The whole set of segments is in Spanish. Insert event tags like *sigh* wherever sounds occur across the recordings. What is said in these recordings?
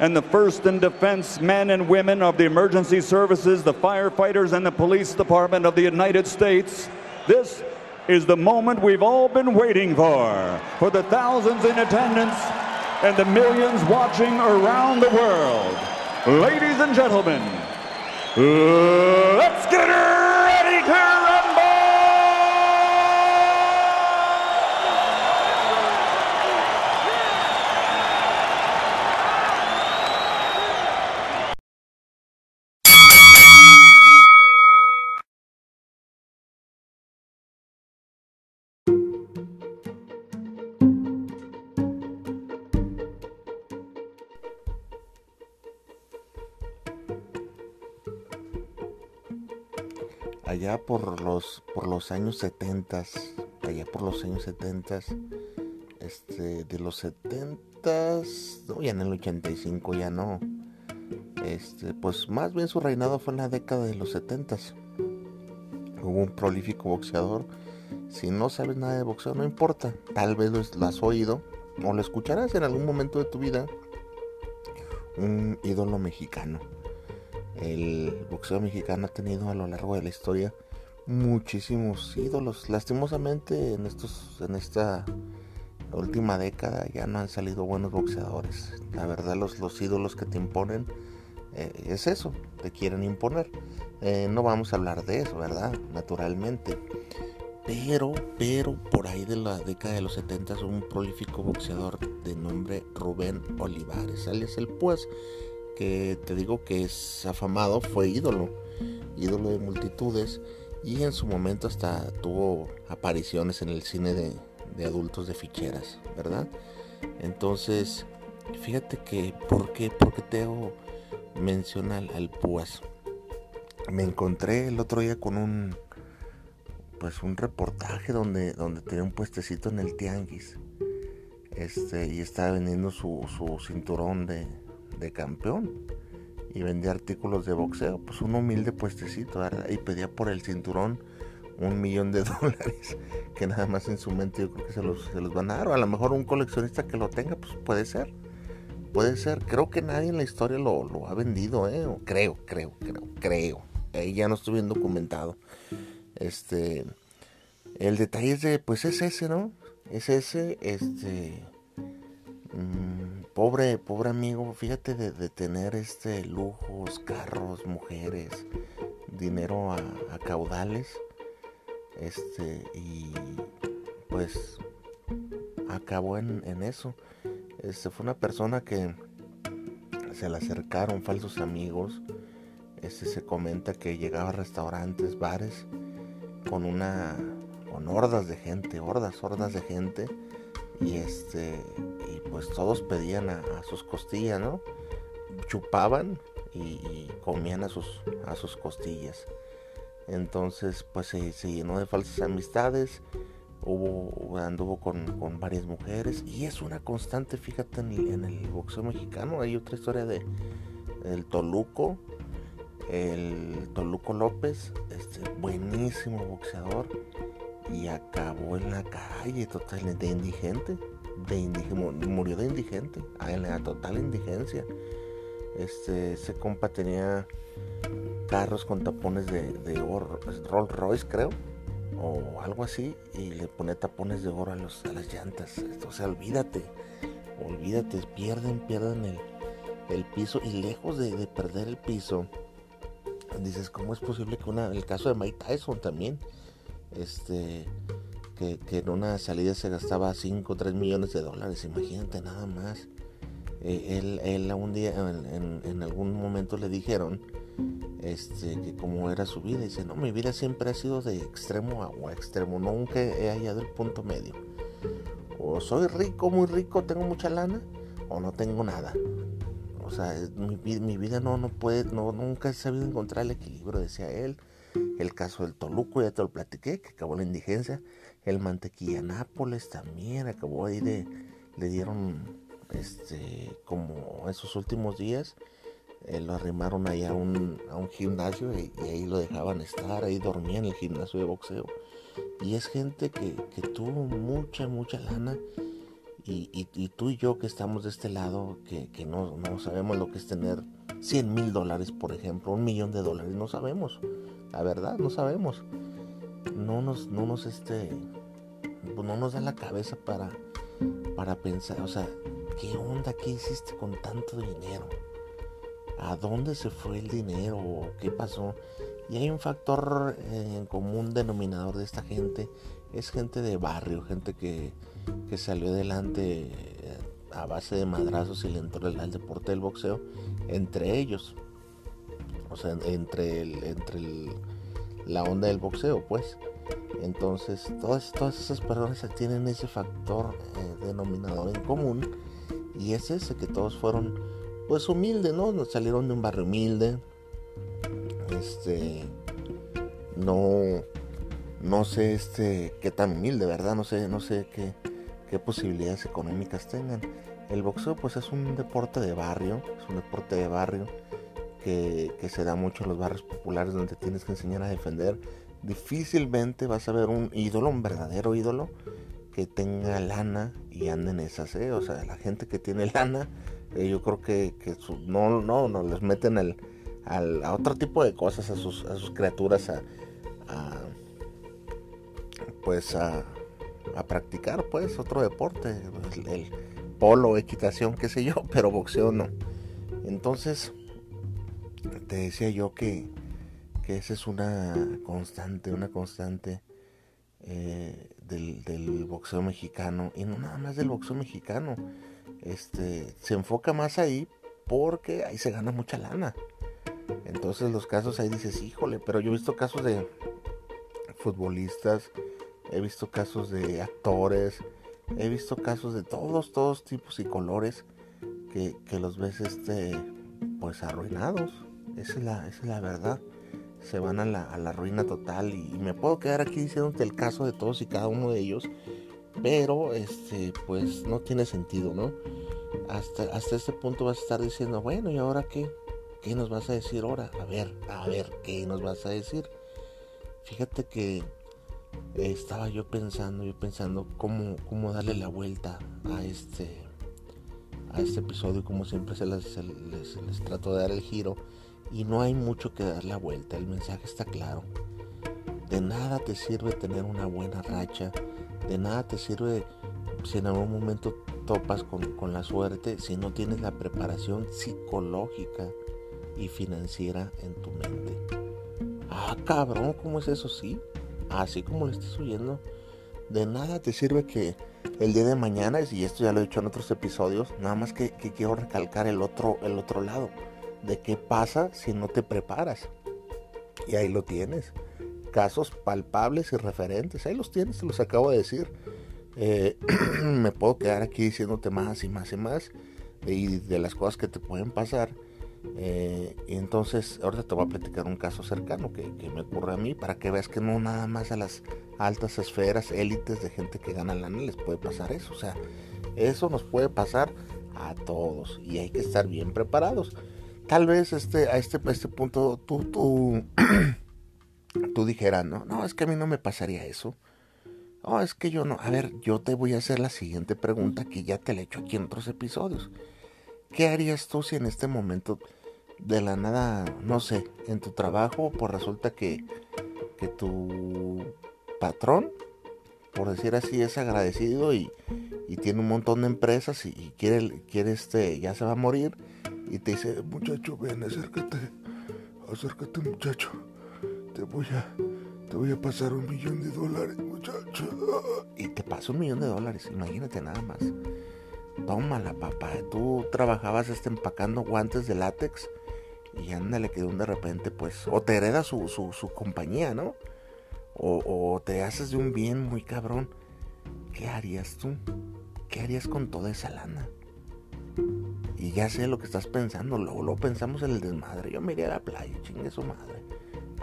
and the first in defense men and women of the emergency services, the firefighters, and the police department of the United States. This is the moment we've all been waiting for, for the thousands in attendance and the millions watching around the world. Ladies and gentlemen, let's get ready allá por los por los años 70 allá por los años 70 este de los 70 no, ya en el 85 ya no. Este pues más bien su reinado fue en la década de los 70 hubo un prolífico boxeador. Si no sabes nada de boxeo no importa tal vez lo has oído o lo escucharás en algún momento de tu vida un ídolo mexicano el boxeo mexicano ha tenido a lo largo de la historia muchísimos ídolos. Lastimosamente en estos en esta última década ya no han salido buenos boxeadores. La verdad los, los ídolos que te imponen eh, es eso, te quieren imponer. Eh, no vamos a hablar de eso, ¿verdad? Naturalmente. Pero, pero por ahí de la década de los 70 un prolífico boxeador de nombre Rubén Olivares, alias el Pues, que te digo que es afamado, fue ídolo, ídolo de multitudes y en su momento hasta tuvo apariciones en el cine de, adultos de ficheras, ¿verdad? Entonces, fíjate que, ¿por qué, por qué te hago mención al, Púas? Me encontré el otro día con un, pues un reportaje donde, donde tenía un puestecito en el tianguis. Este, y estaba vendiendo su, su cinturón de, de campeón y vendía artículos de boxeo. Pues un humilde puestecito y pedía por el cinturón un millón de *laughs* dólares que nada más en su mente yo creo que se los, se los van a dar. O a lo mejor un coleccionista que lo tenga, pues puede ser. Puede ser. Creo que nadie en la historia lo, lo ha vendido, ¿eh? creo, creo, creo, creo. Ahí ya no estoy bien documentado. Este. El detalle es de, pues es ese, ¿no? Es ese, este. Mm, pobre, pobre amigo, fíjate de, tener este lujos, carros, mujeres, dinero a, caudales. Este, y pues acabó en, eso. Este fue una persona que se le acercaron falsos amigos. Este se comenta que llegaba a restaurantes, bares, con una. con hordas de gente, hordas, hordas de gente y este y pues todos pedían a, sus costillas no chupaban y, comían a sus a sus costillas. Entonces pues se, llenó de falsas amistades hubo anduvo con, varias mujeres y es una constante fíjate en el, boxeo mexicano. Hay otra historia de el Toluco el Toluco López este buenísimo boxeador y acabó en la calle totalmente indigente. De indigente murió de indigente, en la total indigencia. Este, ese compa tenía carros con tapones de, de oro, Rolls Royce creo, o algo así, y le pone tapones de oro a, los, a las llantas. O sea, olvídate, olvídate, pierden, pierden el, el piso, y lejos de, de perder el piso, dices, ¿cómo es posible que una, el caso de Mike Tyson también, este, que, en una salida se gastaba 5 o 3 millones de dólares, imagínate nada más. Eh, él, un día, en, en, algún momento le dijeron este, que como era su vida, dice, no, mi vida siempre ha sido de extremo a extremo, nunca he hallado el punto medio. O soy rico, muy rico, tengo mucha lana, o no tengo nada. O sea, mi, mi vida no, no puede, no, nunca he sabido encontrar el equilibrio, decía él. El caso del Toluco, ya te lo platiqué, que acabó la indigencia. El Mantequilla Nápoles también acabó ahí de, le dieron, este, como esos últimos días, eh, lo arrimaron ahí a un, a un gimnasio y, ahí lo dejaban estar, ahí dormía en el gimnasio de boxeo. Y es gente que, que tuvo mucha, mucha lana y, tú y yo que estamos de este lado, que, no, sabemos lo que es tener 100 mil dólares, por ejemplo, un millón de dólares, no sabemos. La verdad, no sabemos. No nos, no nos, este, pues no nos da la cabeza para, para pensar, o sea, ¿qué onda? ¿Qué hiciste con tanto dinero? ¿A dónde se fue el dinero? ¿Qué pasó? Y hay un factor eh, en común denominador de esta gente. Es gente de barrio, gente que, que salió adelante eh, a base de madrazos y le entró al deporte del boxeo, entre ellos. O sea, entre, el, entre la onda del boxeo, pues. Entonces, todas, todas esas personas tienen ese factor eh, denominador en común. Y es ese, que todos fueron, pues, humildes, ¿no? Salieron de un barrio humilde. Este. No. No sé este qué tan humilde, ¿verdad? No sé, no sé qué, qué posibilidades económicas tengan. El boxeo pues es un deporte de barrio, es un deporte de barrio que, se da mucho en los barrios populares donde tienes que enseñar a defender. Difícilmente vas a ver un ídolo, un verdadero ídolo, que tenga lana y ande en esas, ¿eh? O sea, la gente que tiene *laughs* lana, eh, yo creo que, no, no, no, les meten el, a otro tipo de cosas a sus, a criaturas, a pues a, a practicar pues otro deporte, el, polo, equitación, qué sé yo, *laughs* pero boxeo no. Entonces, te decía yo que, que esa es una constante, una constante eh, del, boxeo mexicano, y no nada más del boxeo mexicano, este, se enfoca más ahí porque ahí se gana mucha lana. Entonces los casos ahí dices, híjole, pero yo he visto casos de futbolistas, he visto casos de actores, he visto casos de todos, todos tipos y colores que, los ves este, pues arruinados. Esa es la, verdad. Se van a la, a la ruina total y, me puedo quedar aquí diciéndote el caso de todos y cada uno de ellos, pero este, pues no tiene sentido, ¿no? Hasta, hasta este punto vas a estar diciendo, bueno, ¿y ahora qué? ¿Qué nos vas a decir ahora? A ver, a ver, ¿qué nos vas a decir? Fíjate que estaba yo pensando, yo pensando cómo, cómo darle la vuelta a este, a este episodio, como siempre se les, les, trato de dar el giro, y no hay mucho que dar la vuelta, el mensaje está claro. De nada te sirve tener una buena racha, de nada te sirve si en algún momento topas con, con la suerte, si no tienes la preparación psicológica y financiera en tu mente. Ah, cabrón, ¿cómo es eso? Sí, así como lo estés oyendo, de nada te sirve que el día de mañana, y esto ya lo he dicho en otros episodios, nada más que, quiero recalcar el otro, el otro lado, de qué pasa si no te preparas. Y ahí lo tienes. Casos palpables y referentes, ahí los tienes, te los acabo de decir. Eh, *clears throat* me puedo quedar aquí diciéndote más y más y más y de las cosas que te pueden pasar eh, y entonces, ahorita te voy a platicar un caso cercano que, me ocurre a mí para que veas que no nada más a las altas esferas, élites de gente que gana lana les puede pasar eso. O sea, eso nos puede pasar a todos y hay que estar bien preparados. Tal vez este, a este, este punto tú, tú, *clears throat* tú dijeras, no, no, es que a mí no me pasaría eso. No, es que yo no. A ver, yo te voy a hacer la siguiente pregunta que ya te la he hecho aquí en otros episodios. ¿Qué harías tú si en este momento de la nada, no sé, en tu trabajo, pues resulta que, que tu patrón, por decir así, es agradecido y, tiene un montón de empresas y, quiere, quiere este, ya se va a morir y te dice, muchacho, ven, acércate, acércate muchacho, te voy a, te voy a pasar un millón de dólares, muchacho. Y te pasa un millón de dólares, imagínate nada más. Tómala, papá. Tú trabajabas este, empacando guantes de látex y ándale que de repente, pues, o te hereda su, su, compañía, ¿no? O, te haces de un bien muy cabrón. ¿Qué harías tú? ¿Qué harías con toda esa lana? Ya sé lo que estás pensando, luego, lo pensamos en el desmadre. Yo me iría a la playa, chingue su madre,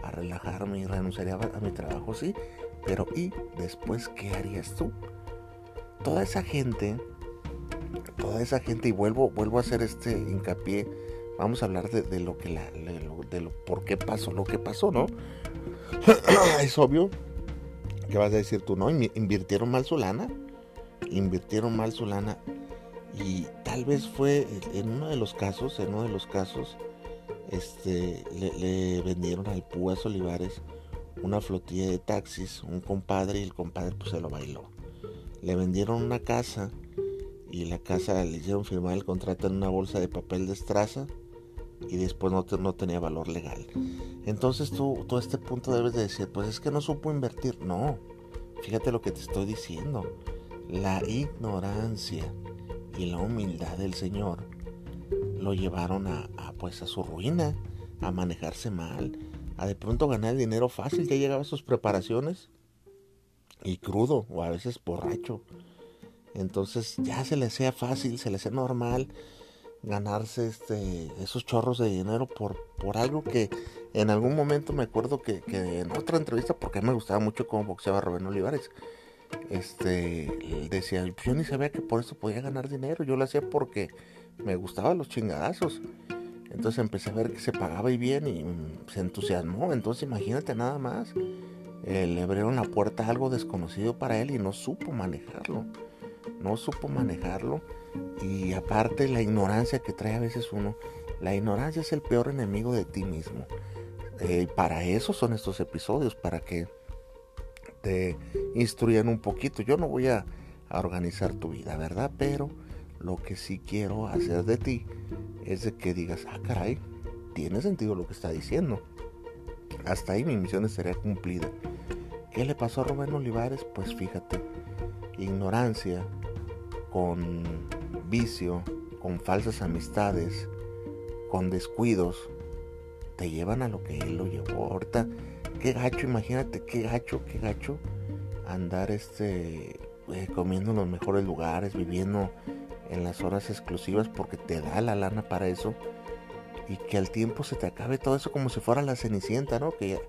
a relajarme y renunciaría a mi trabajo, sí. Pero ¿y después qué harías tú? Toda esa gente toda esa gente, y vuelvo, vuelvo a hacer este hincapié, vamos a hablar de, lo que la, de lo, por qué pasó lo que pasó, ¿no? *clears throat* es obvio que vas a decir tú, ¿no? Invirtieron mal su lana, invirtieron mal su lana, y tal vez fue en uno de los casos, en uno de los casos, este, le, vendieron al Púas Olivares una flotilla de taxis, un compadre, y el compadre pues se lo bailó. Le vendieron una casa y la casa le hicieron firmar el contrato en una bolsa de papel de estraza y después no, no tenía valor legal. Entonces tú, tú a este punto debes de decir, pues es que no supo invertir. No, fíjate lo que te estoy diciendo. La ignorancia y la humildad del Señor lo llevaron a, pues a su ruina, a manejarse mal, a de pronto ganar dinero fácil. Ya llegaba a sus preparaciones y crudo o a veces borracho entonces ya se le hacía fácil, se le hacía normal ganarse este, esos chorros de dinero por, por algo que en algún momento me acuerdo que, en otra entrevista, porque me gustaba mucho cómo boxeaba Rubén Olivares, este, decía, yo ni sabía que por eso podía ganar dinero, yo lo hacía porque me gustaban los chingadazos. Entonces empecé a ver que se pagaba y bien y se entusiasmó. Entonces imagínate nada más. Eh, le abrieron la puerta a algo desconocido para él y no supo manejarlo no supo manejarlo y aparte la ignorancia que trae a veces uno, la ignorancia es el peor enemigo de ti mismo. Eh, para eso son estos episodios, para que te instruyan un poquito. Yo no voy a, organizar tu vida, ¿verdad? Pero lo que sí quiero hacer de ti es de que digas, ah, caray, tiene sentido lo que está diciendo. Hasta ahí mi misión estaría cumplida. ¿Qué le pasó a Rubén Olivares? Pues fíjate, ignorancia, con vicio, con falsas amistades, con descuidos, te llevan a lo que él lo llevó. Ahorita, qué gacho, imagínate, qué gacho, qué gacho andar este eh, comiendo en los mejores lugares, viviendo en las horas exclusivas porque te da la lana para eso y que al tiempo se te acabe todo eso como si fuera la cenicienta, ¿no? Que,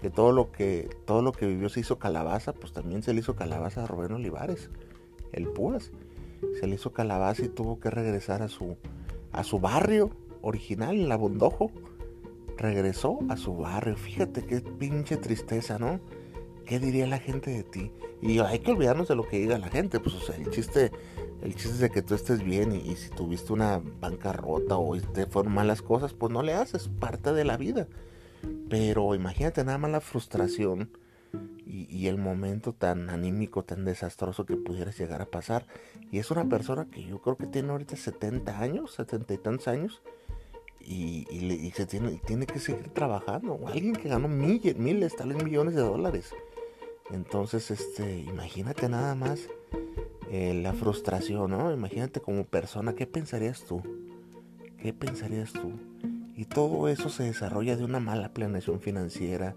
que todo lo que todo lo que vivió se hizo calabaza, pues también se le hizo calabaza a Rubén Olivares, el Púas se le hizo calabaza y tuvo que regresar a su, a su barrio original, en la Bondojo. Regresó a su barrio. Fíjate qué pinche tristeza, ¿no? ¿Qué diría la gente de ti? Y hay que olvidarnos de lo que diga la gente. Pues, o sea, el chiste, el chiste es de que tú estés bien y, si tuviste una bancarrota o te fueron malas cosas, pues no le haces, parte de la vida. Pero imagínate nada más la frustración y, el momento tan anímico, tan desastroso que pudieras llegar a pasar. Y es una persona que yo creo que tiene ahorita 70 años, 70 y tantos años, y, se tiene, tiene que seguir trabajando. Alguien que ganó miles, miles, tal vez millones de dólares. Entonces, este, imagínate nada más eh, la frustración, ¿no? Imagínate como persona, ¿qué pensarías tú? ¿Qué pensarías tú? Y todo eso se desarrolla de una mala planeación financiera,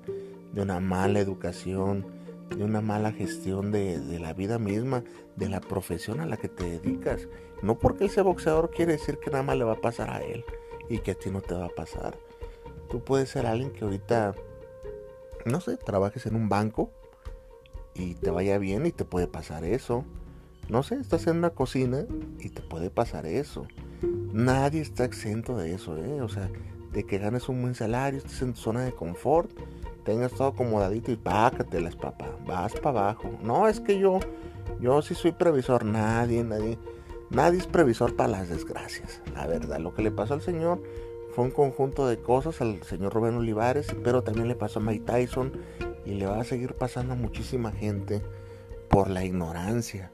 de una mala educación, de una mala gestión de, la vida misma, de la profesión a la que te dedicas. No porque él sea boxeador quiere decir que nada más le va a pasar a él y que a ti no te va a pasar. Tú puedes ser alguien que ahorita, no sé, trabajes en un banco y te vaya bien y te puede pasar eso. No sé, estás en una cocina y te puede pasar eso. Nadie está exento de eso, ¿eh? O sea, de que ganes un buen salario, estés en tu zona de confort tengas todo acomodadito y pácatelas, papá. Vas para abajo. No, es que yo, yo sí soy previsor. Nadie, nadie, nadie es previsor para las desgracias. La verdad, lo que le pasó al señor fue un conjunto de cosas al señor Rubén Olivares, pero también le pasó a Mike Tyson y le va a seguir pasando a muchísima gente por la ignorancia.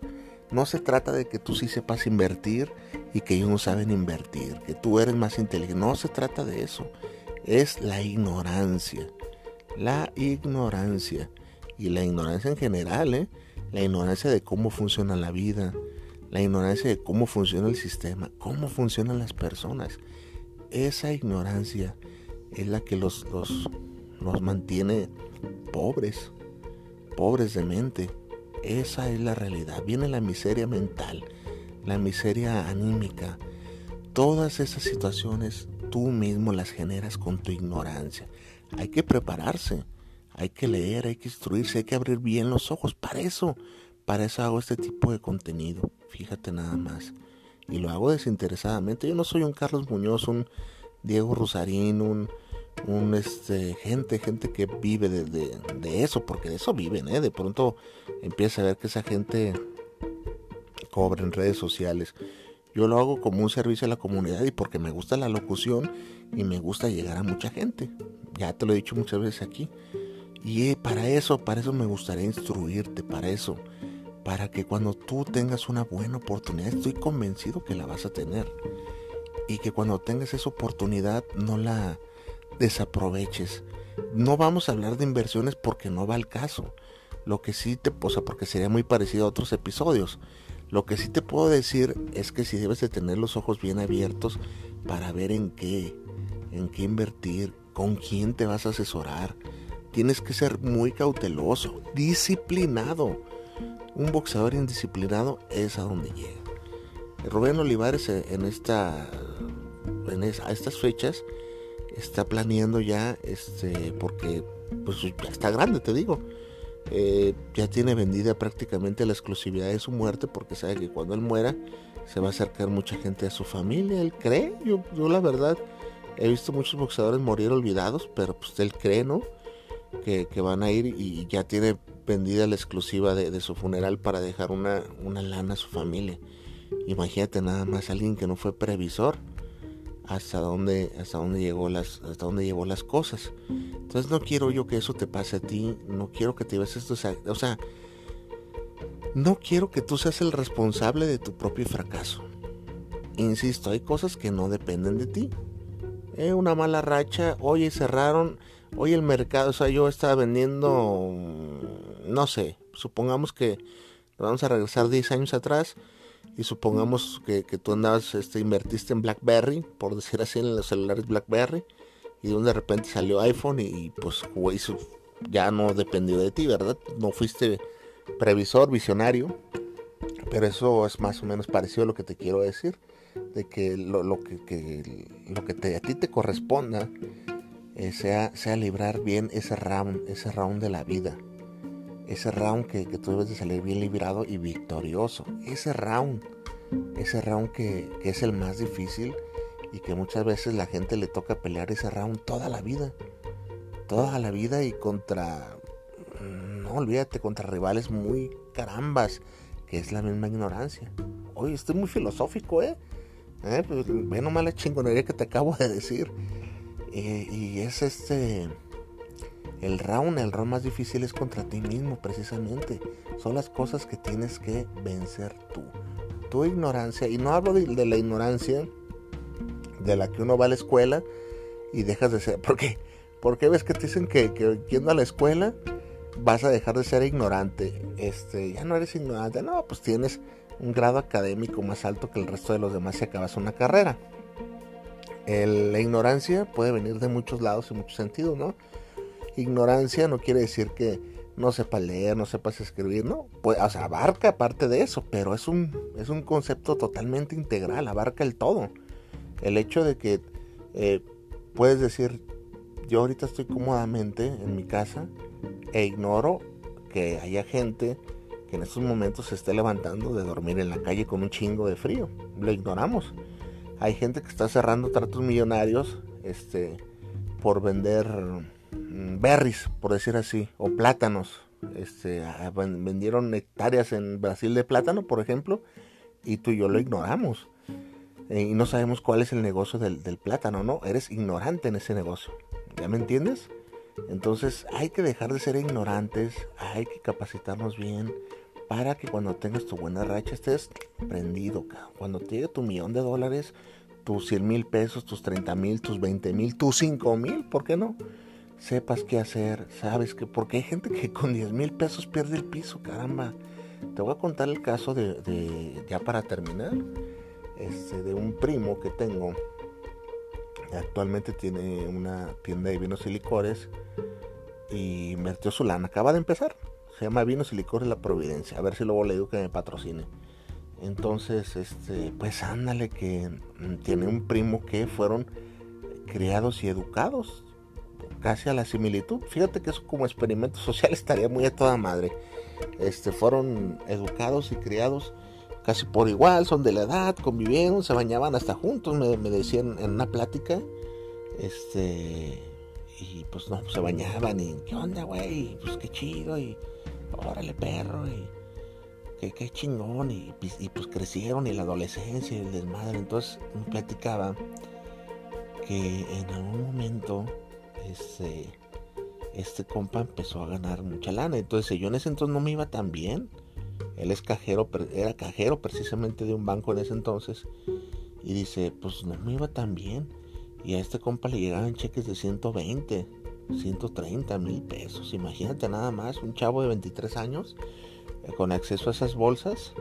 No se trata de que tú sí sepas invertir y que ellos no saben invertir, que tú eres más inteligente. No se trata de eso. es la ignorancia. La ignorancia. Y la ignorancia en general, ¿eh? La ignorancia de cómo funciona la vida. La ignorancia de cómo funciona el sistema. Cómo funcionan las personas. Esa ignorancia es la que los, los, los mantiene pobres. Pobres de mente. Esa es la realidad. Viene la miseria mental. La miseria anímica. Todas esas situaciones tú mismo las generas con tu ignorancia. Hay que prepararse, hay que leer, hay que instruirse, hay que abrir bien los ojos. Para eso, para eso hago este tipo de contenido. Fíjate nada más. Y lo hago desinteresadamente. Yo no soy un Carlos Muñoz, un Diego Rosarín, un, un este, gente, gente que vive de, de, eso, porque de eso viven, ¿eh? De pronto empieza a ver que esa gente cobra en redes sociales. Yo lo hago como un servicio a la comunidad y porque me gusta la locución y me gusta llegar a mucha gente. Ya te lo he dicho muchas veces aquí. Y eh, para eso, para eso me gustaría instruirte, para eso. Para que cuando tú tengas una buena oportunidad, estoy convencido que la vas a tener. Y que cuando tengas esa oportunidad no la desaproveches. No vamos a hablar de inversiones porque no va al caso. Lo que sí te, posa porque sería muy parecido a otros episodios. Lo que sí te puedo decir es que si debes de tener los ojos bien abiertos para ver en qué, en qué invertir, con quién te vas a asesorar. Tienes que ser muy cauteloso, disciplinado. Un boxeador indisciplinado es a donde llega. Rubén Olivares eh, en esta en a estas fechas está planeando ya este porque pues ya está grande te digo eh, ya tiene vendida prácticamente la exclusividad de su muerte porque sabe que cuando él muera se va a acercar mucha gente a su familia. Él cree, yo, yo la verdad he visto muchos boxeadores morir olvidados, pero pues él cree, ¿no? Que, van a ir y ya tiene vendida la exclusiva de, su funeral para dejar una, una lana a su familia. Imagínate nada más alguien que no fue previsor hasta dónde hasta dónde llegó las hasta dónde llevó las cosas. Entonces no quiero yo que eso te pase a ti no quiero que te veas esto o sea no quiero que tú seas el responsable de tu propio fracaso. Insisto hay cosas que no dependen de ti. Eh, una mala racha oye cerraron hoy el mercado o sea yo estaba vendiendo no sé supongamos que vamos a regresar 10 años atrás y supongamos que, tú andabas, este, invertiste en BlackBerry, por decir así, en los celulares BlackBerry, y de repente salió iPhone y, pues ya no dependió de ti, ¿verdad? No fuiste previsor, visionario, pero eso es más o menos parecido a lo que te quiero decir, de que lo, que, lo que te, a ti te corresponda eh, sea, sea librar bien ese round, ese round de la vida ese round que, tú debes de salir bien librado y victorioso. Ese round, ese round que, es el más difícil y que muchas veces la gente le toca pelear ese round toda la vida. Toda la vida y contra, no olvídate, contra rivales muy carambas, que es la misma ignorancia. Oye, estoy muy filosófico, ¿eh? ¿Eh? Pues, ve la chingonería que te acabo de decir. Eh, y es este el round, el round más difícil es contra ti mismo, precisamente. Son las cosas que tienes que vencer tú. Tu ignorancia, y no hablo de, la ignorancia de la que uno va a la escuela y dejas de ser. *laughs* Porque, porque ves que te dicen que, que yendo a la escuela vas a dejar de ser ignorante. Este, ya no eres ignorante. No, pues tienes un grado académico más alto que el resto de los demás si acabas una carrera. la ignorancia puede venir de muchos lados y muchos sentidos, ¿no? Ignorancia no quiere decir que no sepas leer, no sepas escribir, no, pues, o sea, abarca parte de eso, pero es un, es un concepto totalmente integral, abarca el todo. El hecho de que eh, puedes decir, yo ahorita estoy cómodamente en mi casa e ignoro que haya gente que en estos momentos se esté levantando de dormir en la calle con un chingo de frío. Lo ignoramos. Hay gente que está cerrando tratos millonarios este, por vender berries, por decir así, o plátanos. Este, vendieron hectáreas en Brasil de plátano, por ejemplo, y tú y yo lo ignoramos. Eh, y no sabemos cuál es el negocio del, plátano, ¿no? Eres ignorante en ese negocio. ¿Ya me entiendes? Entonces hay que dejar de ser ignorantes, hay que capacitarnos bien para que cuando tengas tu buena racha estés prendido. Cuando te llegue tu millón de dólares, tus 100 mil pesos, tus 30 mil, tus 20 mil, tus 5 mil, ¿por qué no? Sepas qué hacer, sabes que, porque hay gente que con 10 mil pesos pierde el piso, caramba. Te voy a contar el caso de, ya para terminar, este, de un primo que tengo. Actualmente tiene una tienda de vinos y licores y metió su lana. Acaba de empezar. Se llama Vinos y Licores La Providencia. A ver si luego le digo que me patrocine. Entonces, este, pues ándale que tiene un primo que fueron criados y educados casi a la similitud. Fíjate que eso como experimento social *laughs* estaría muy a toda madre. Este, fueron educados y criados casi por igual, son de la edad, convivieron, se bañaban hasta juntos, me, decían en una plática. Este, y pues no, se bañaban y qué onda, güey, pues qué chido y órale perro y qué, chingón y, pues crecieron y la adolescencia y el desmadre. Entonces me platicaba que en algún momento este, este compa empezó a ganar mucha lana. Entonces yo en ese entonces no me iba tan bien. Él es cajero, era cajero precisamente de un banco en ese entonces. Y dice, pues no me iba tan bien. Y a este compa le llegaban cheques de 120, 130 mil pesos. Imagínate nada más, un chavo de 23 años eh, con acceso a esas bolsas.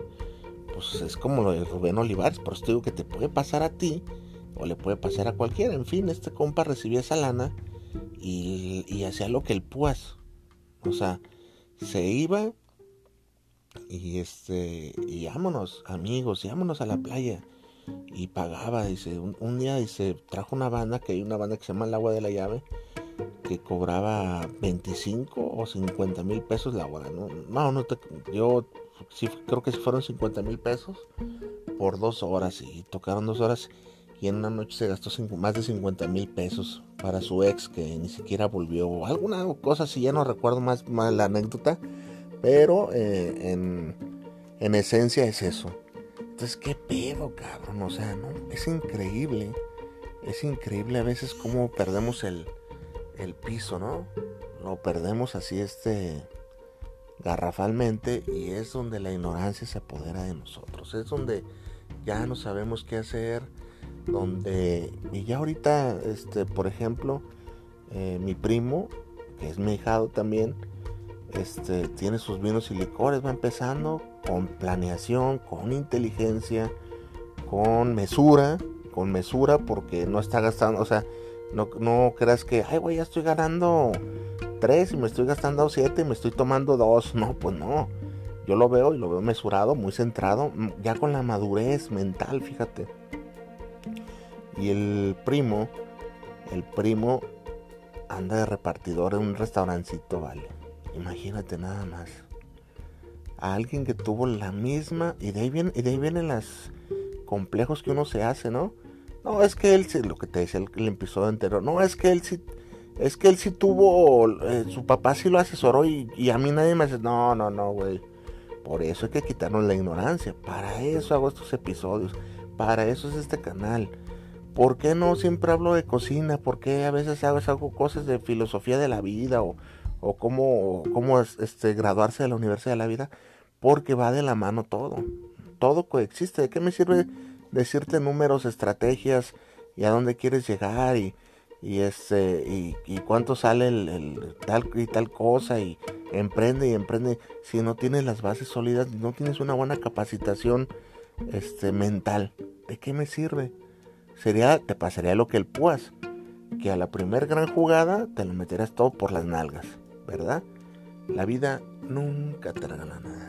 Pues es como lo de Rubén Olivares. Por eso digo que te puede pasar a ti o le puede pasar a cualquiera. En fin, este compa recibía esa lana y, hacía lo que el Puas. O sea, se iba y este, y vámonos, amigos, y vámonos a la playa. Y pagaba, dice, un, día dice, trajo una banda, que hay una banda que se llama El Agua de la Llave, que cobraba 25 o 50 mil pesos la hora. No, no, no yo sí, creo que fueron 50 mil pesos por dos horas y tocaron dos horas y en una noche se gastó más de 50 mil pesos para su ex que ni siquiera volvió. Alguna cosa si ya no recuerdo más, la anécdota, pero eh, en, en, esencia es eso. Entonces, qué pedo, cabrón. O sea, no, es increíble. Es increíble a veces cómo perdemos el, el piso, ¿no? Lo perdemos así este garrafalmente y es donde la ignorancia se apodera de nosotros. Es donde ya no sabemos qué hacer donde y ya ahorita este por ejemplo eh, mi primo que es mi hijado también este tiene sus vinos y licores va empezando con planeación con inteligencia con mesura con mesura porque no está gastando o sea no, no creas que ay güey ya estoy ganando tres y me estoy gastando siete y me estoy tomando dos no pues no. Yo lo veo y lo veo mesurado muy centrado ya con la madurez mental fíjate y el primo, el primo anda de repartidor en un restaurancito, vale. Imagínate nada más. A alguien que tuvo la misma. Y de ahí vienen, y de ahí vienen los complejos que uno se hace, ¿no? No, es que él sí, lo que te decía el, episodio anterior, no, es que él sí, es que él sí tuvo, eh, su papá sí lo asesoró y, y, a mí nadie me dice, no, no, no, güey. Por eso hay que quitarnos la ignorancia. Para eso hago estos episodios. Para eso es este canal. ¿Por qué no siempre hablo de cocina? ¿Por qué a veces hago, cosas de filosofía de la vida o, o cómo, cómo este, graduarse de la universidad de la vida? Porque va de la mano todo. Todo coexiste. ¿De qué me sirve decirte números, estrategias y a dónde quieres llegar y, y este y, cuánto sale el, tal y tal cosa y emprende y emprende si no tienes las bases sólidas no tienes una buena capacitación este mental de qué me sirve sería, te pasaría lo que el Puas, que a la primer gran jugada te lo meterás todo por las nalgas, ¿verdad? La vida nunca te regala nada.